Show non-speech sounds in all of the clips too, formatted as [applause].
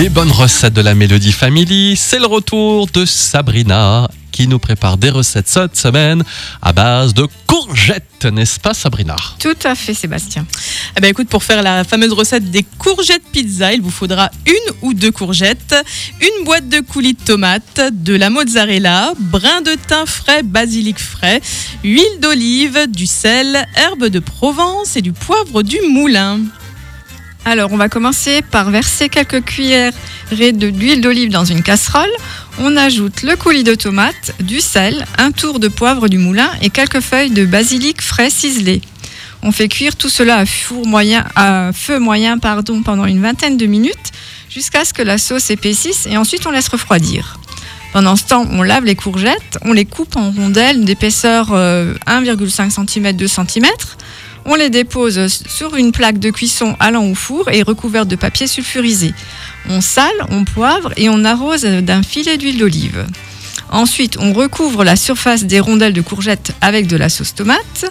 Les bonnes recettes de la Mélodie Family, c'est le retour de Sabrina qui nous prépare des recettes cette semaine à base de courgettes, n'est-ce pas Sabrina? Tout à fait Sébastien. Eh ben écoute, pour faire la fameuse recette des courgettes pizza, il vous faudra une ou deux courgettes, une boîte de coulis de tomates, de la mozzarella, brin de thym frais, basilic frais, huile d'olive, du sel, herbe de Provence et du poivre du moulin. Alors, on va commencer par verser quelques cuillères de l'huile d'olive dans une casserole. On ajoute le coulis de tomate, du sel, un tour de poivre du moulin et quelques feuilles de basilic frais ciselées. On fait cuire tout cela à, four moyen, à feu moyen pendant une vingtaine de minutes jusqu'à ce que la sauce épaississe et ensuite on laisse refroidir. Pendant ce temps, on lave les courgettes, on les coupe en rondelles d'épaisseur 1,5 cm, 2 cm. On les dépose sur une plaque de cuisson allant au four et recouverte de papier sulfurisé. On sale, on poivre et on arrose d'un filet d'huile d'olive. Ensuite, on recouvre la surface des rondelles de courgettes avec de la sauce tomate.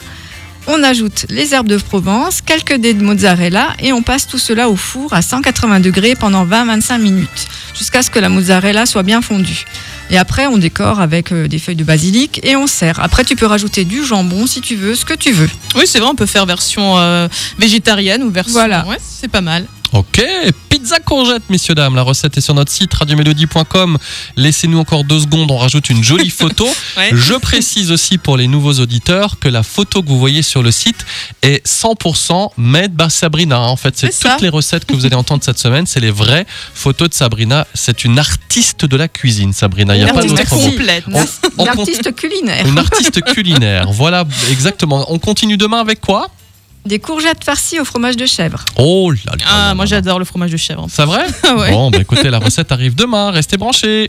On ajoute les herbes de Provence, quelques dés de mozzarella et on passe tout cela au four à 180 degrés pendant 20-25 minutes jusqu'à ce que la mozzarella soit bien fondue. Et après, on décore avec euh, des feuilles de basilic et on sert. Après, tu peux rajouter du jambon si tu veux, ce que tu veux. Oui, c'est vrai, on peut faire version euh, végétarienne ou version. Voilà. Ouais, c'est pas mal. Ok, pizza courgette, messieurs, dames. La recette est sur notre site radiomélodie.com. Laissez-nous encore deux secondes, on rajoute une jolie photo. [laughs] Ouais. Je précise aussi pour les nouveaux auditeurs que la photo que vous voyez sur le site est 100% made by Sabrina. En fait, c'est ça. toutes les recettes que vous allez entendre cette semaine, c'est les vraies photos de Sabrina. C'est une artiste de la cuisine, Sabrina. Il n'y a Une pas d'autre mot. complète. On- on Une artiste culinaire. Une artiste culinaire. Voilà, exactement. On continue demain avec quoi? Des courgettes farcies au fromage de chèvre. Oh là là. Ah, là moi là. j'adore le fromage de chèvre. C'est vrai? [laughs] Ouais. Bon, bah écoutez, la recette arrive demain. Restez branchés.